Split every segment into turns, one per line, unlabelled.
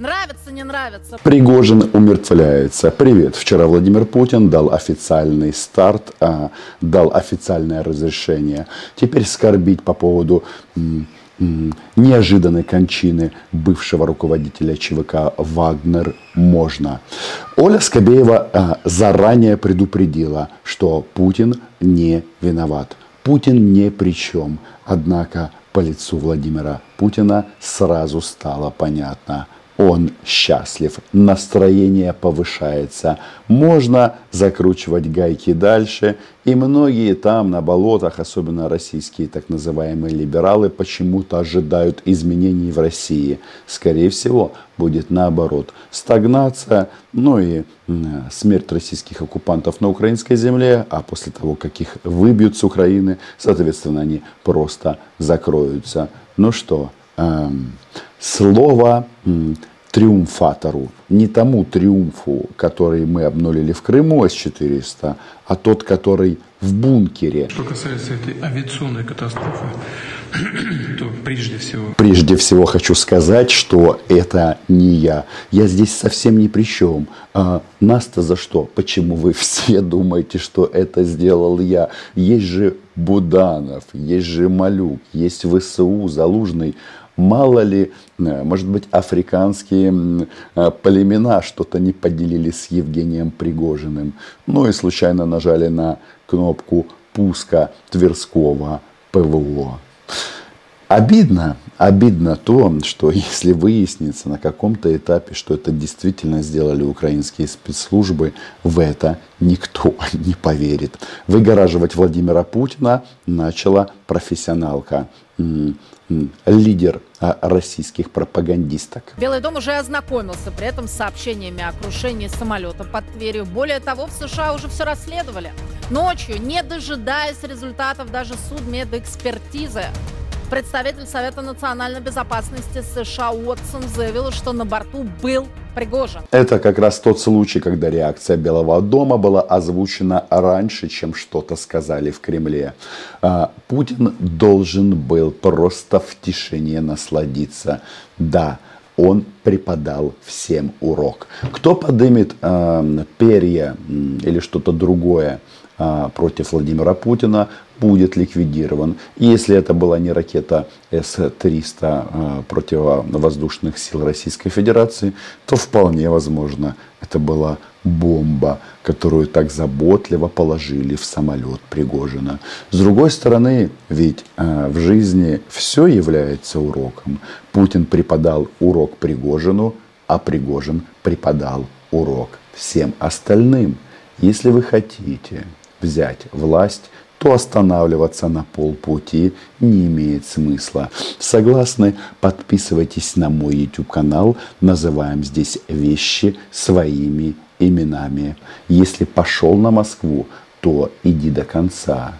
Нравится, не нравится.
Пригожин умертвляется. Привет. Вчера Владимир Путин дал официальный старт, а, дал официальное разрешение. Теперь скорбить по поводу неожиданной кончины бывшего руководителя ЧВК «Вагнер» можно. Оля Скобеева а, заранее предупредила, что Путин не виноват. Путин ни при чем. Однако по лицу Владимира Путина сразу стало понятно – он счастлив, настроение повышается, можно закручивать гайки дальше, и многие там на болотах, особенно российские так называемые либералы, почему-то ожидают изменений в России. Скорее всего, будет наоборот. Стагнация, ну и смерть российских оккупантов на украинской земле, а после того, как их выбьют с Украины, соответственно, они просто закроются. Ну что, эм, слово триумфатору, не тому триумфу, который мы обнулили в Крыму С-400, а тот, который в бункере.
Что касается этой авиационной катастрофы, то прежде всего...
Прежде всего хочу сказать, что это не я. Я здесь совсем ни при чем. А нас-то за что? Почему вы все думаете, что это сделал я? Есть же Буданов, есть же Малюк, есть ВСУ, Залужный. Мало ли, э, может быть, африканские э, племена что-то не поделили с Евгением Пригожиным. Ну и случайно нажали на кнопку пуска Тверского ПВО. Обидно, обидно то, что если выяснится на каком-то этапе, что это действительно сделали украинские спецслужбы, в это никто не поверит. Выгораживать Владимира Путина начала профессионалка лидер а, российских пропагандисток.
Белый дом уже ознакомился при этом с сообщениями о крушении самолета под Тверью. Более того, в США уже все расследовали. Ночью, не дожидаясь результатов даже судмедэкспертизы, Представитель Совета национальной безопасности США Уотсон заявил, что на борту был Пригожин.
Это как раз тот случай, когда реакция Белого дома была озвучена раньше, чем что-то сказали в Кремле. А, Путин должен был просто в тишине насладиться. Да, он преподал всем урок. Кто подымет э, перья или что-то другое э, против Владимира Путина, будет ликвидирован. И если это была не ракета С-300 а, противовоздушных сил Российской Федерации, то вполне возможно это была бомба, которую так заботливо положили в самолет Пригожина. С другой стороны, ведь э, в жизни все является уроком. Путин преподал урок Пригожину, а Пригожин преподал урок всем остальным. Если вы хотите взять власть, то останавливаться на полпути не имеет смысла. Согласны? Подписывайтесь на мой YouTube канал. Называем здесь вещи своими именами. Если пошел на Москву, то иди до конца.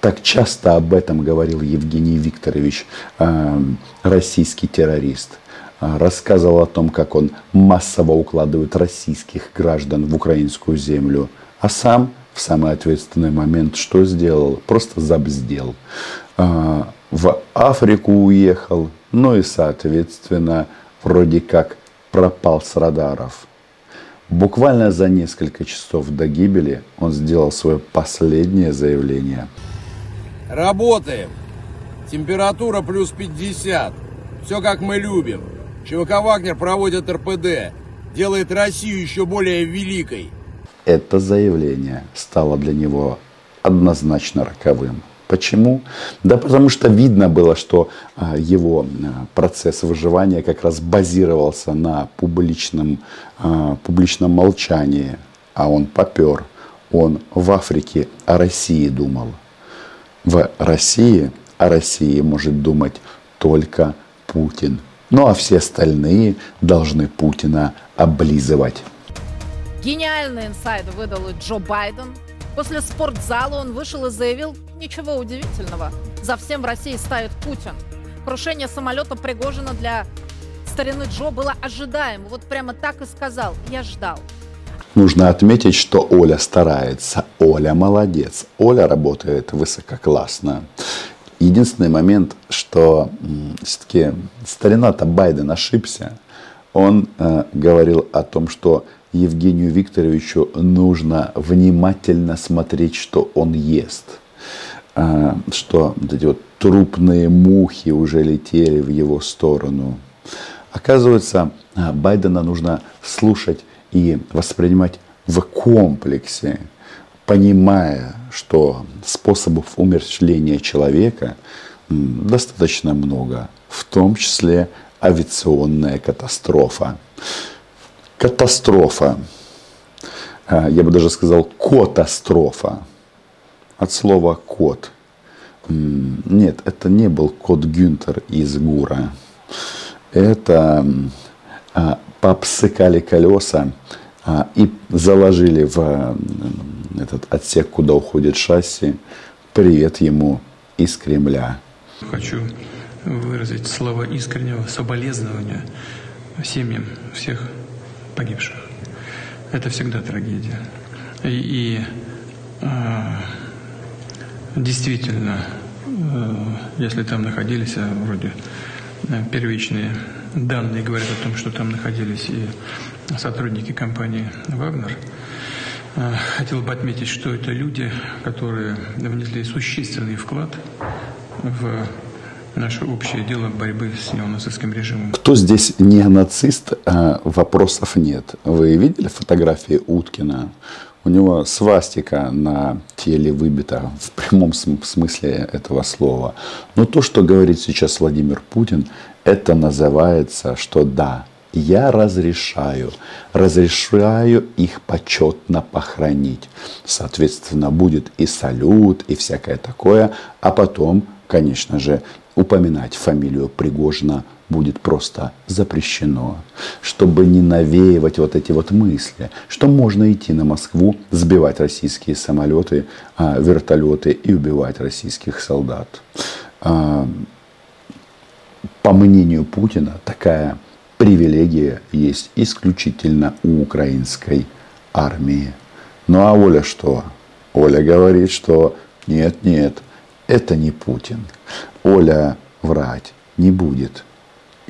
Так часто об этом говорил Евгений Викторович, э, российский террорист. Э, рассказывал о том, как он массово укладывает российских граждан в украинскую землю, а сам в самый ответственный момент что сделал? Просто забздел. А, в Африку уехал, ну и, соответственно, вроде как пропал с радаров. Буквально за несколько часов до гибели он сделал свое последнее заявление.
Работаем. Температура плюс 50. Все как мы любим. ЧВК «Вагнер» проводит РПД. Делает Россию еще более великой
это заявление стало для него однозначно роковым. Почему? Да потому что видно было, что а, его а, процесс выживания как раз базировался на публичном, а, публичном молчании, а он попер. Он в Африке о России думал. В России о России может думать только Путин. Ну а все остальные должны Путина облизывать.
Гениальный инсайд выдал Джо Байден. После спортзала он вышел и заявил, ничего удивительного, за всем в России ставит Путин. Крушение самолета Пригожина для старины Джо было ожидаемо. Вот прямо так и сказал, я ждал.
Нужно отметить, что Оля старается. Оля молодец. Оля работает высококлассно. Единственный момент, что все-таки старина-то Байден ошибся. он э, говорил о том, что Евгению Викторовичу нужно внимательно смотреть, что он ест. Э, что эти вот трупные мухи уже летели в его сторону. Оказывается, э, Байдена нужно слушать и воспринимать в комплексе, понимая, что способов умерщвления человека достаточно много, в том числе авиационная катастрофа. Катастрофа. А, я бы даже сказал катастрофа. От слова кот. Нет, это не был кот Гюнтер из Гура. Это а, попсыкали колеса а, и заложили в этот отсек, куда уходит шасси. Привет ему из Кремля.
Хочу выразить слова искреннего соболезнования семьям всех погибших. Это всегда трагедия. И, и э, действительно, э, если там находились, а вроде э, первичные данные говорят о том, что там находились и сотрудники компании «Вагнер», э, Хотел бы отметить, что это люди, которые внесли существенный вклад в наше общее дело борьбы с неонацистским режимом.
Кто здесь не нацист, а вопросов нет. Вы видели фотографии Уткина? У него свастика на теле выбита в прямом смысле этого слова. Но то, что говорит сейчас Владимир Путин, это называется, что да, я разрешаю, разрешаю их почетно похоронить. Соответственно, будет и салют, и всякое такое, а потом, конечно же, упоминать фамилию Пригожина будет просто запрещено, чтобы не навеивать вот эти вот мысли, что можно идти на Москву, сбивать российские самолеты, а, вертолеты и убивать российских солдат. А, по мнению Путина, такая привилегия есть исключительно у украинской армии. Ну а Оля что? Оля говорит, что нет, нет, это не Путин. Оля врать не будет.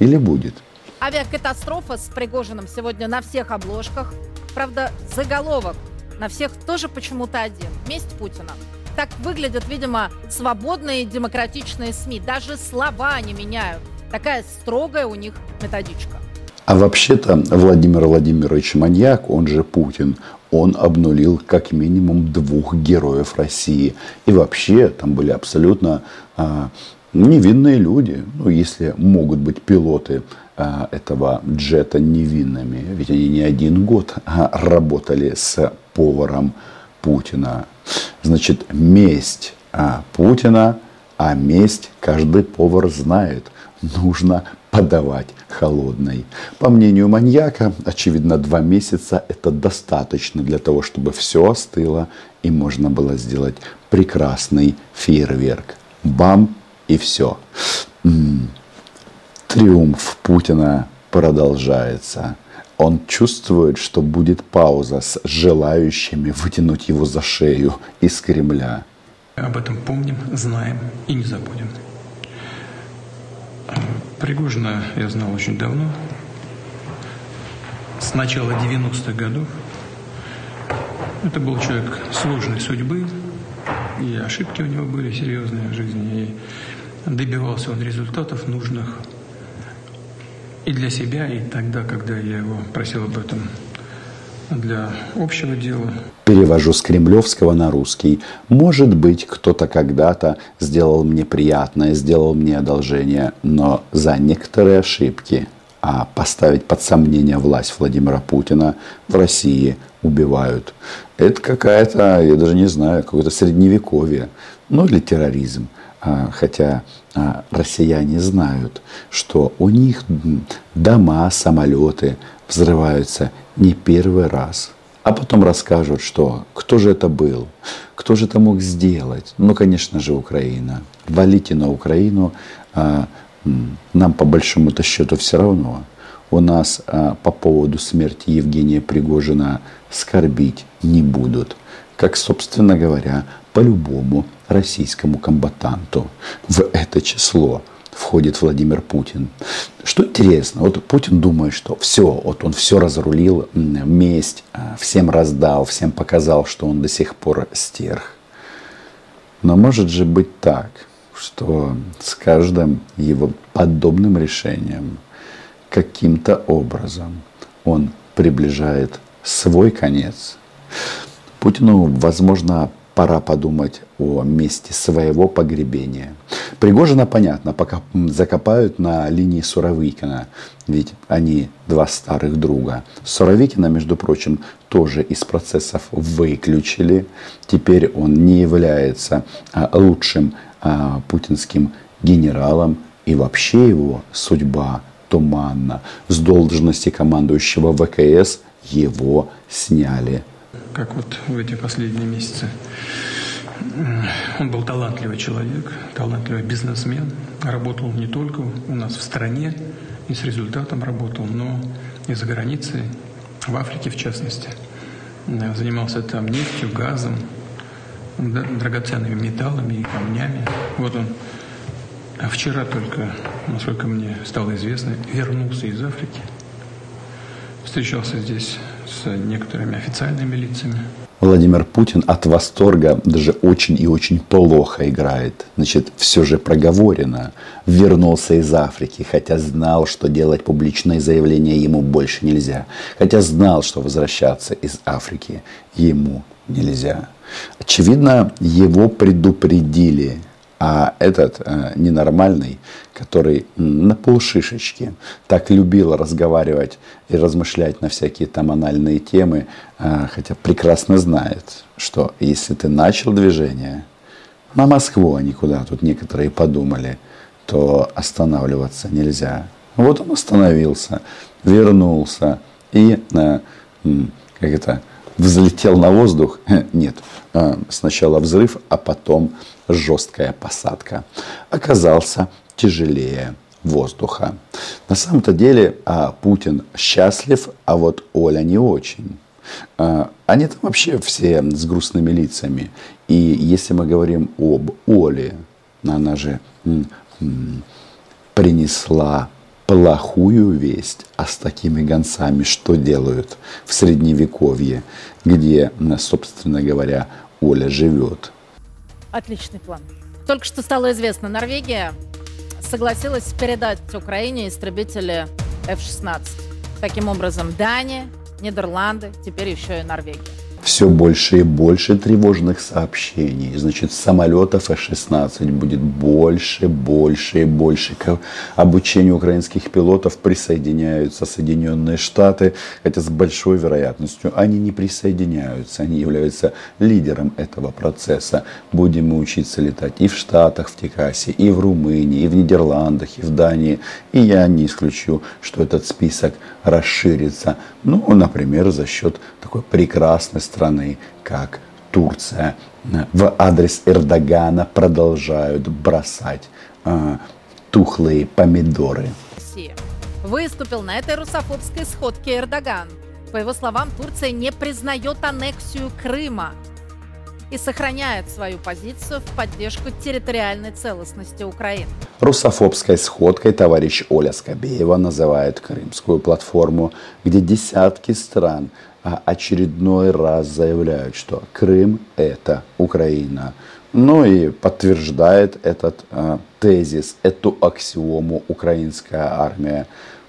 Или будет?
Авиакатастрофа с Пригожиным сегодня на всех обложках. Правда, заголовок на всех тоже почему-то один. Месть Путина. Так выглядят, видимо, свободные демократичные СМИ. Даже слова не меняют. Такая строгая у них методичка.
А вообще-то Владимир Владимирович Маньяк, он же Путин, он обнулил как минимум двух героев России. И вообще там были абсолютно а, невинные люди, ну, если могут быть пилоты а, этого джета невинными. Ведь они не один год а, работали с поваром Путина. Значит, месть а, Путина, а месть каждый повар знает. Нужно подавать холодной. По мнению маньяка, очевидно, два месяца это достаточно для того, чтобы все остыло и можно было сделать прекрасный фейерверк. Бам и все. Триумф Путина продолжается. Он чувствует, что будет пауза с желающими вытянуть его за шею из Кремля.
Об этом помним, знаем и не забудем. Пригожина я знал очень давно. С начала 90-х годов. Это был человек сложной судьбы, и ошибки у него были серьезные в жизни, и добивался он результатов нужных и для себя, и тогда, когда я его просил об этом для общего дела.
Перевожу с кремлевского на русский. Может быть, кто-то когда-то сделал мне приятное, сделал мне одолжение, но за некоторые ошибки, а поставить под сомнение власть Владимира Путина в России убивают. Это какая-то, я даже не знаю, какое-то средневековье, ну или терроризм. А, хотя а, россияне знают, что у них дома, самолеты взрываются не первый раз. А потом расскажут, что кто же это был, кто же это мог сделать. Ну, конечно же, Украина. Валите на Украину, а, нам по большому-то счету все равно. У нас по поводу смерти Евгения Пригожина скорбить не будут. Как, собственно говоря, по любому российскому комбатанту в это число. входит Владимир Путин. Что интересно, вот Путин думает, что все, вот он все разрулил, месть, а, всем раздал, всем показал, что он до сих пор стерх. Но может же быть так, что с каждым его подобным решением каким-то образом он приближает свой конец. Путину, возможно, пора подумать о месте своего погребения. Пригожина, понятно, пока закопают на линии Суровикина, ведь они два старых друга. Суровикина, между прочим, тоже из процессов выключили. Теперь он не является а, лучшим а, путинским генералом, и вообще его судьба туманна. С должности командующего ВКС его сняли
как вот в эти последние месяцы. Он был талантливый человек, талантливый бизнесмен. Работал не только у нас в стране и с результатом работал, но и за границей, в Африке в частности. Занимался там нефтью, газом, драгоценными металлами и камнями. Вот он а вчера только, насколько мне стало известно, вернулся из Африки. Встречался здесь с некоторыми официальными лицами.
Владимир Путин от восторга даже очень и очень плохо играет. Значит, все же проговорено. Вернулся из Африки, хотя знал, что делать публичные заявления ему больше нельзя. Хотя знал, что возвращаться из Африки ему нельзя. Очевидно, его предупредили а этот э, ненормальный, который на полшишечки так любил разговаривать и размышлять на всякие там анальные темы, э, хотя прекрасно знает, что если ты начал движение на Москву, а никуда, тут некоторые подумали, то останавливаться нельзя. Вот он остановился, вернулся и, э, как это, взлетел на воздух. Нет, э, сначала взрыв, а потом жесткая посадка. Оказался тяжелее воздуха. На самом-то деле а, Путин счастлив, а вот Оля не очень. А, они там вообще все с грустными лицами. И если мы говорим об Оле, она же принесла плохую весть, а с такими гонцами что делают в Средневековье, где, собственно говоря, Оля живет.
Отличный план. Только что стало известно, Норвегия согласилась передать Украине истребители F-16. Таким образом, Дания, Нидерланды, теперь еще и Норвегия
все больше и больше тревожных сообщений. Значит, самолетов F-16 будет больше, больше и больше. К обучению украинских пилотов присоединяются Соединенные Штаты, хотя с большой вероятностью они не присоединяются. Они являются лидером этого процесса. Будем мы учиться летать и в Штатах, в Техасе, и в Румынии, и в Нидерландах, и в Дании. И я не исключу, что этот список расширится. Ну, например, за счет такой прекрасной страны, как Турция. В адрес Эрдогана продолжают бросать э, тухлые помидоры.
Выступил на этой русофобской сходке Эрдоган. По его словам, Турция не признает аннексию Крыма и сохраняет свою позицию в поддержку территориальной целостности Украины.
Русофобской сходкой товарищ Оля Скобеева называет Крымскую платформу, где десятки стран а очередной раз заявляют, что Крым – это Украина. Ну и подтверждает этот э, тезис, эту аксиому украинская армия.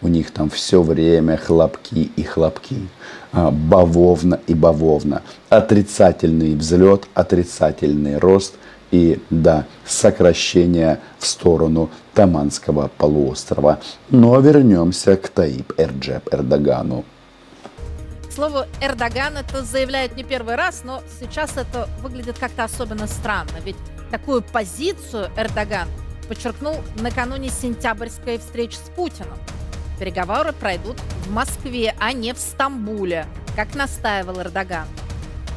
У них там все время хлопки и хлопки, бавовна и бавовна. Отрицательный взлет, отрицательный рост и, да, сокращение в сторону Таманского полуострова. Но вернемся к Таип Эрджеп Эрдогану
слову, Эрдоган это заявляет не первый раз, но сейчас это выглядит как-то особенно странно. Ведь такую позицию Эрдоган подчеркнул накануне сентябрьской встречи с Путиным. Переговоры пройдут в Москве, а не в Стамбуле, как настаивал Эрдоган.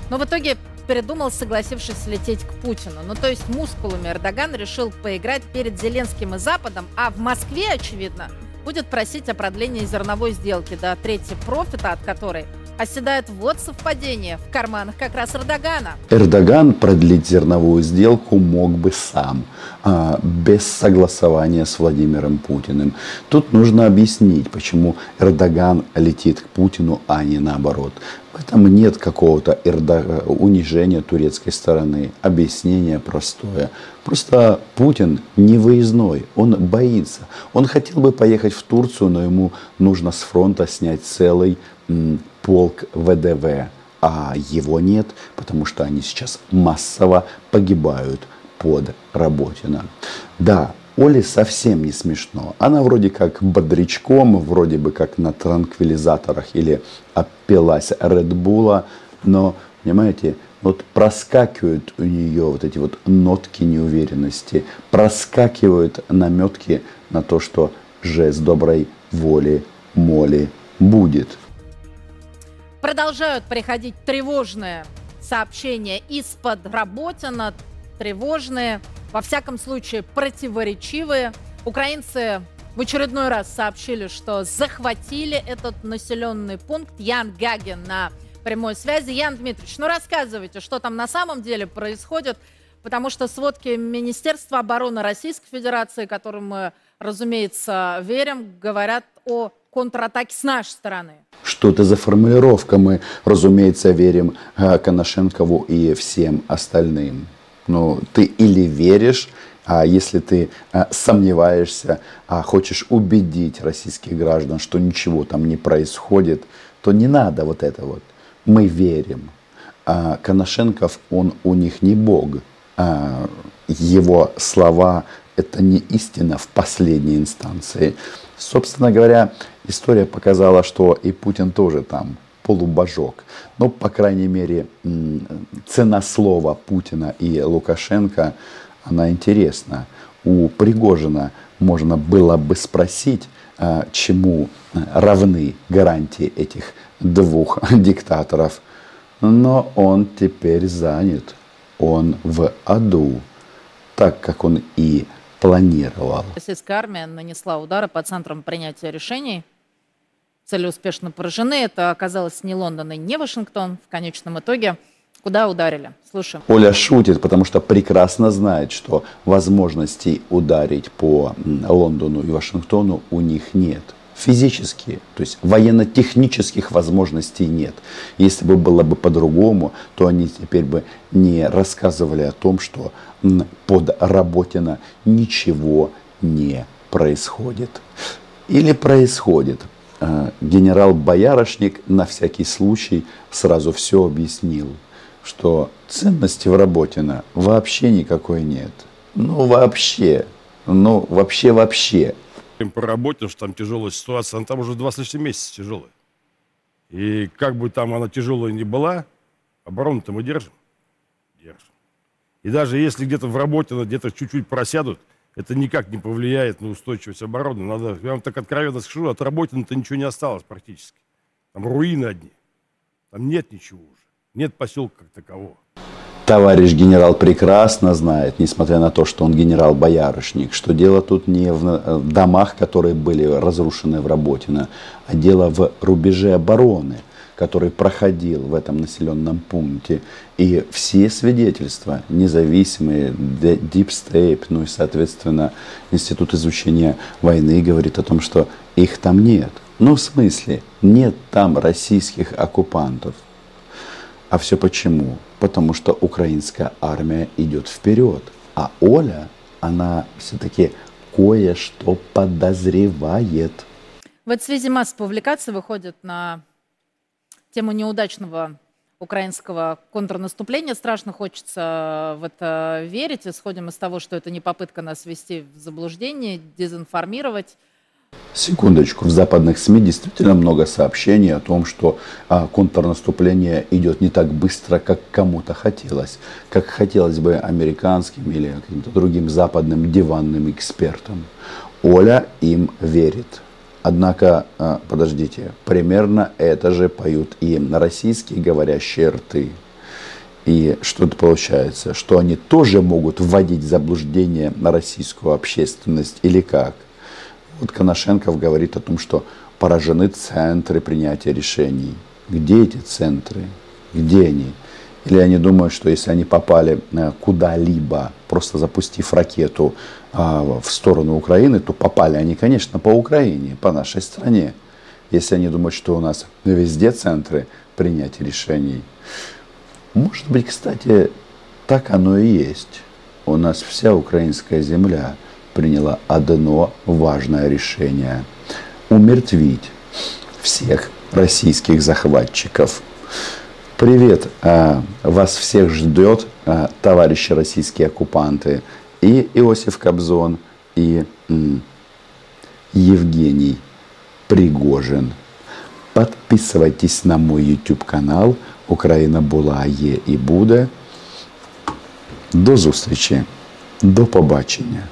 Но в итоге передумал, согласившись лететь к Путину. Ну, то есть мускулами Эрдоган решил поиграть перед Зеленским и Западом, а в Москве, очевидно, будет просить о продлении зерновой сделки до третьей профита, от которой оседает вот совпадение в карманах как раз Эрдогана.
Эрдоган продлить зерновую сделку мог бы сам, а, без согласования с Владимиром Путиным. Тут нужно объяснить, почему Эрдоган летит к Путину, а не наоборот. В этом нет какого-то унижения турецкой стороны. Объяснение простое. Просто Путин не выездной, он боится. Он хотел бы поехать в Турцию, но ему нужно с фронта снять целый полк ВДВ, а его нет, потому что они сейчас массово погибают под Работино. Да, Оле совсем не смешно. Она вроде как бодрячком, вроде бы как на транквилизаторах или опилась Редбула, но, понимаете, вот проскакивают у нее вот эти вот нотки неуверенности, проскакивают наметки на то, что жест доброй воли моли будет.
Продолжают приходить тревожные сообщения из-под Работина, тревожные, во всяком случае противоречивые. Украинцы в очередной раз сообщили, что захватили этот населенный пункт Ян Гаген на прямой связи. Ян Дмитриевич, ну рассказывайте, что там на самом деле происходит, потому что сводки Министерства обороны Российской Федерации, которым мы, разумеется, верим, говорят о контратаки с нашей стороны.
Что это за формулировка? Мы, разумеется, верим э, Коношенкову и всем остальным. Ну, ты или веришь, а если ты а, сомневаешься, а хочешь убедить российских граждан, что ничего там не происходит, то не надо вот это вот. Мы верим. А Коношенков, он у них не бог. А, его слова – это не истина в последней инстанции. Собственно говоря, история показала, что и Путин тоже там полубожок. Но, по крайней мере, цена слова Путина и Лукашенко, она интересна. У Пригожина можно было бы спросить, а, чему равны гарантии этих двух диктаторов. Но он теперь занят. Он в аду, так как он и планировал.
Российская армия нанесла удары по центрам принятия решений. Цели успешно поражены. Это оказалось не Лондон и не Вашингтон. В конечном итоге куда ударили? Слушаем.
Оля шутит, потому что прекрасно знает, что возможностей ударить по Лондону и Вашингтону у них нет физические, то есть военно-технических возможностей нет. Если бы было бы по-другому, то они теперь бы не рассказывали о том, что под Работино ничего не происходит. Или происходит. А, генерал Боярышник на всякий случай сразу все объяснил, что ценности в Работино вообще никакой нет. Ну вообще, ну вообще
по что там тяжелая ситуация, она там уже два с лишним месяца тяжелая. И как бы там она тяжелая ни была, оборону-то мы держим. Держим. И даже если где-то в работе, где-то чуть-чуть просядут, это никак не повлияет на устойчивость обороны. Надо, я вам так откровенно скажу, от Работина-то ничего не осталось практически. Там руины одни. Там нет ничего уже. Нет поселка как такового.
Товарищ генерал прекрасно знает, несмотря на то, что он генерал-боярышник, что дело тут не в домах, которые были разрушены в Работино, а дело в рубеже обороны, который проходил в этом населенном пункте. И все свидетельства, независимые, Deep State, ну и, соответственно, Институт изучения войны говорит о том, что их там нет. Ну, в смысле, нет там российских оккупантов. А все почему? Потому что украинская армия идет вперед. А Оля, она все-таки кое-что подозревает.
В этой связи масса публикаций выходит на тему неудачного украинского контрнаступления. Страшно хочется в это верить. Исходим из того, что это не попытка нас ввести в заблуждение, дезинформировать.
Секундочку, в западных СМИ действительно много сообщений о том, что а, контрнаступление идет не так быстро, как кому-то хотелось, как хотелось бы американским или каким-то другим западным диванным экспертам. Оля им верит. Однако, а, подождите, примерно это же поют и российские говорящие рты. И что это получается? Что они тоже могут вводить в заблуждение на российскую общественность или как? Вот Коношенков говорит о том, что поражены центры принятия решений. Где эти центры? Где они? Или они думают, что если они попали э, куда-либо, просто запустив ракету а, в сторону Украины, то попали они, конечно, по Украине, по нашей стране. Если они думают, что у нас везде центры принятия решений. Может быть, кстати, так оно и есть. У нас вся украинская земля приняла одно важное решение – умертвить всех российских захватчиков. Привет, а, вас всех ждет, а, товарищи российские оккупанты, и Иосиф Кобзон, и Евгений Пригожин. Подписывайтесь на мой YouTube канал Украина була, є і буде. До зустрічі, до побачення.